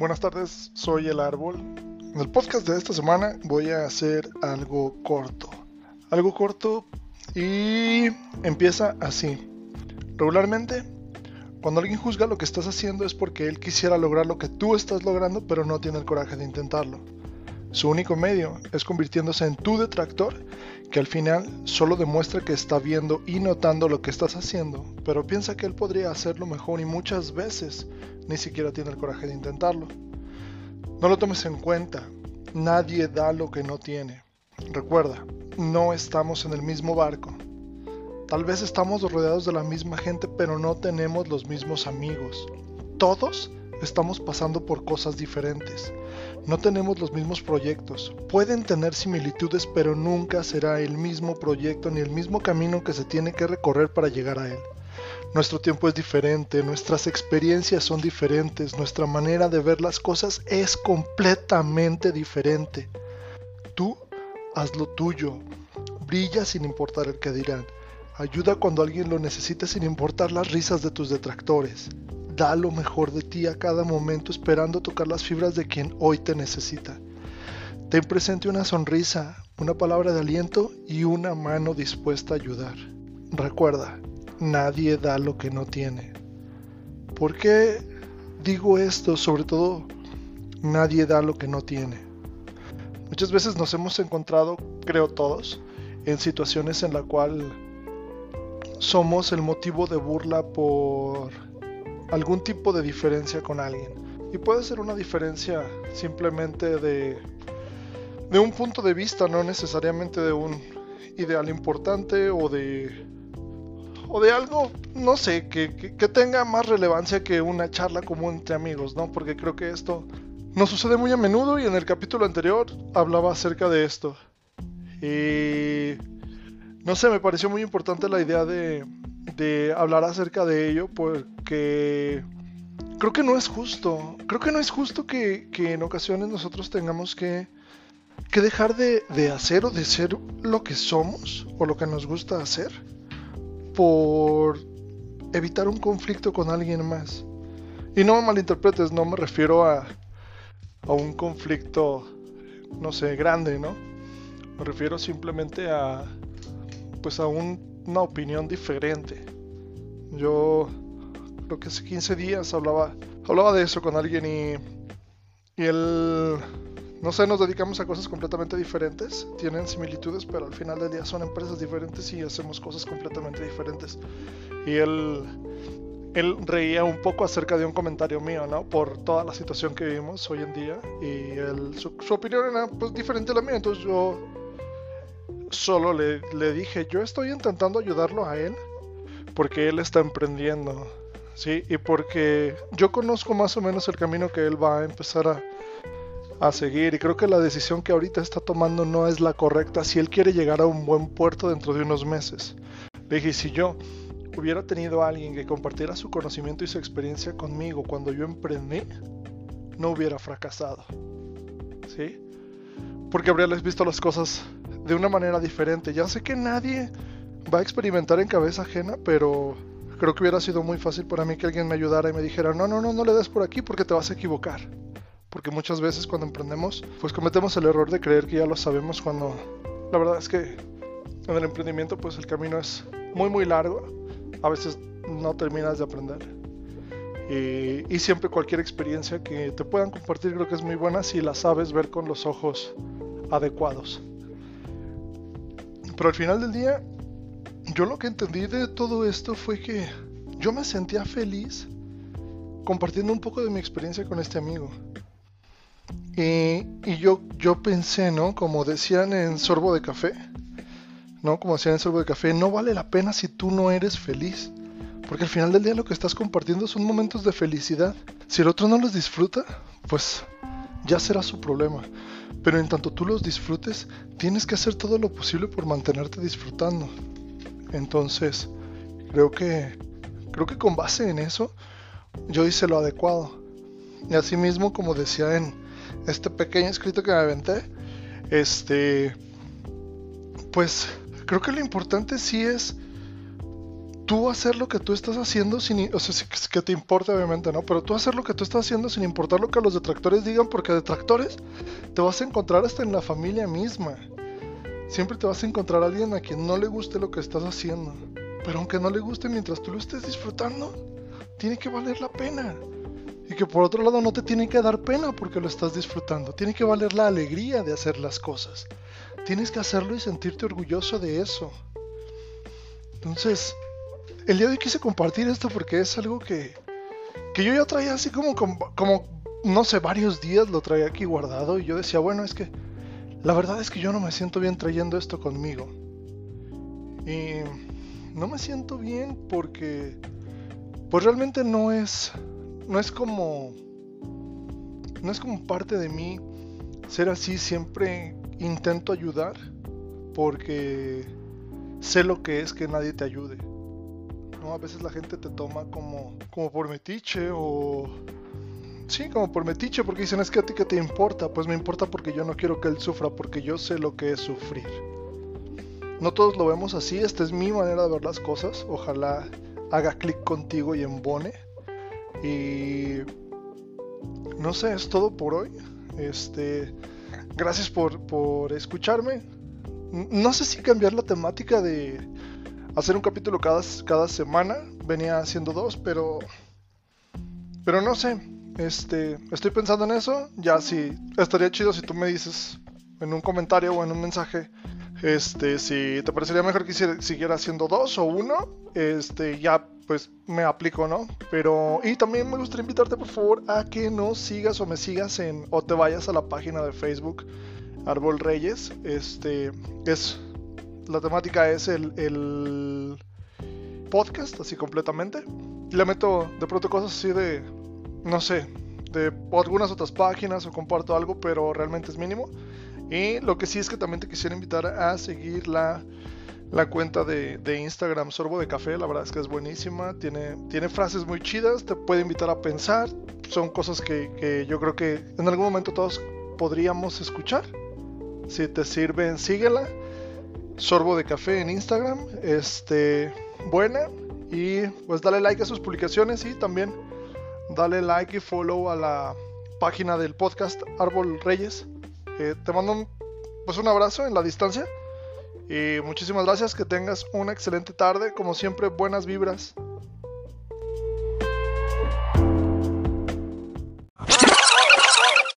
Buenas tardes, soy el árbol. En el podcast de esta semana voy a hacer algo corto. Algo corto y empieza así. Regularmente, cuando alguien juzga lo que estás haciendo es porque él quisiera lograr lo que tú estás logrando, pero no tiene el coraje de intentarlo. Su único medio es convirtiéndose en tu detractor, que al final solo demuestra que está viendo y notando lo que estás haciendo, pero piensa que él podría hacerlo mejor y muchas veces ni siquiera tiene el coraje de intentarlo. No lo tomes en cuenta, nadie da lo que no tiene. Recuerda, no estamos en el mismo barco. Tal vez estamos rodeados de la misma gente, pero no tenemos los mismos amigos. Todos estamos pasando por cosas diferentes. No tenemos los mismos proyectos. Pueden tener similitudes, pero nunca será el mismo proyecto ni el mismo camino que se tiene que recorrer para llegar a él. Nuestro tiempo es diferente, nuestras experiencias son diferentes, nuestra manera de ver las cosas es completamente diferente. Tú haz lo tuyo, brilla sin importar el que dirán, ayuda cuando alguien lo necesite sin importar las risas de tus detractores da lo mejor de ti a cada momento esperando tocar las fibras de quien hoy te necesita. Ten presente una sonrisa, una palabra de aliento y una mano dispuesta a ayudar. Recuerda, nadie da lo que no tiene. ¿Por qué digo esto? Sobre todo, nadie da lo que no tiene. Muchas veces nos hemos encontrado, creo todos, en situaciones en la cual somos el motivo de burla por algún tipo de diferencia con alguien. Y puede ser una diferencia simplemente de, de un punto de vista, no necesariamente de un ideal importante o de, o de algo, no sé, que, que, tenga más relevancia que una charla común entre amigos, ¿no? Porque creo que esto no sucede muy a menudo y en el capítulo anterior hablaba acerca de esto. Y no sé, me pareció muy importante la idea de, de hablar acerca de ello porque creo que no es justo. Creo que no es justo que, en ocasiones nosotros tengamos que, que dejar de, de, hacer o de ser lo que somos o lo que nos gusta hacer por evitar un conflicto con alguien más. Y no me malinterpretes, no me refiero a, a un conflicto, no sé, grande, ¿no? Me refiero simplemente a, pues a un una opinión diferente. Yo creo que hace 15 días hablaba, hablaba de eso con alguien y, y él, no sé, nos dedicamos a cosas completamente diferentes, tienen similitudes, pero al final del día son empresas diferentes y hacemos cosas completamente diferentes. Y él, él reía un poco acerca de un comentario mío, ¿no? Por toda la situación que vivimos hoy en día y él, su, su opinión era pues diferente a la mía, entonces yo solo le, dije, yo estoy intentando ayudarlo a él porque él está emprendiendo, ¿sí? Y porque yo conozco más o menos el camino que él va a empezar a, a seguir y creo que la decisión que ahorita está tomando no es la correcta si él quiere llegar a un buen puerto dentro de unos meses. Le dije, si yo hubiera tenido a alguien que compartiera su conocimiento y su experiencia conmigo cuando yo emprendí, no hubiera fracasado. ¿Sí? Porque habríales visto las cosas de una manera diferente. Ya sé que nadie va a experimentar en cabeza ajena, pero creo que hubiera sido muy fácil para mí que alguien me ayudara y me dijera, no, no, no, no le des por aquí porque te vas a equivocar. Porque muchas veces cuando emprendemos, pues cometemos el error de creer que ya lo sabemos cuando la verdad es que en el emprendimiento pues el camino es muy muy largo. A veces no terminas de aprender. Y, y siempre cualquier experiencia que te puedan compartir creo que es muy buena si la sabes ver con los ojos adecuados. Pero al final del día, yo lo que entendí de todo esto fue que yo me sentía feliz compartiendo un poco de mi experiencia con este amigo. Y, y, yo, yo pensé, ¿no? Como decían en Sorbo de Café, ¿no? Como decían en Sorbo de Café, no vale la pena si tú no eres feliz. Porque al final del día lo que estás compartiendo son momentos de felicidad. Si el otro no los disfruta, pues ya será su problema. Pero en tanto tú los disfrutes, tienes que hacer todo lo posible por mantenerte disfrutando. Entonces, creo que creo que con base en eso yo hice lo adecuado. Y asimismo, como decía en este pequeño escrito que me aventé, este pues creo que lo importante sí es tú hacer lo que tú estás haciendo sin, o sea, que te importe obviamente, ¿no? Pero tú hacer lo que tú estás haciendo sin importar lo que los detractores digan, porque detractores te vas a encontrar hasta en la familia misma. Siempre te vas a encontrar a alguien a quien no le guste lo que estás haciendo. Pero aunque no le guste mientras tú lo estés disfrutando, tiene que valer la pena. Y que por otro lado no te tiene que dar pena porque lo estás disfrutando. Tiene que valer la alegría de hacer las cosas. Tienes que hacerlo y sentirte orgulloso de eso. Entonces, el día de hoy quise compartir esto porque es algo que, que yo ya traía así como, como, no sé, varios días lo traía aquí guardado y yo decía, bueno, es que la verdad es que yo no me siento bien trayendo esto conmigo. Y no me siento bien porque, pues realmente no es, no es como, no es como parte de mí ser así, siempre intento ayudar porque sé lo que es que nadie te ayude. A veces la gente te toma como, como por metiche o... Sí, como por metiche, porque dicen, es que a ti que te importa. Pues me importa porque yo no quiero que él sufra, porque yo sé lo que es sufrir. No todos lo vemos así, esta es mi manera de ver las cosas. Ojalá haga clic contigo y embone. Y no sé, es todo por hoy. Este, gracias por, por escucharme. No sé si cambiar la temática de, hacer un capítulo cada, cada semana. Venía haciendo dos, pero. Pero no sé. Este. Estoy pensando en eso. Ya si estaría chido si tú me dices en un comentario o en un mensaje. Este, si te parecería mejor que siguiera haciendo dos o uno, este, ya pues me aplico, ¿no? Pero, y también me gustaría invitarte por favor a que nos sigas o me sigas en, o te vayas a la página de Facebook Árbol Reyes. Este, es la temática es el, podcast, así completamente. Le meto de pronto cosas así de, no sé, de algunas otras páginas o comparto algo, pero realmente es mínimo. Y lo que sí es que también te quisiera invitar a seguir la, cuenta de, Instagram Sorbo de Café, la verdad es que es buenísima, tiene, tiene frases muy chidas, te puede invitar a pensar, son cosas que, que yo creo que en algún momento todos podríamos escuchar. Si te sirven, síguela. Sorbo de Café en Instagram. Este, buena. Y pues dale like a sus publicaciones y también dale like y follow a la página del podcast Árbol Reyes. Eh, te mando un, pues un abrazo en la distancia. Y muchísimas gracias. Que tengas una excelente tarde. Como siempre, buenas vibras.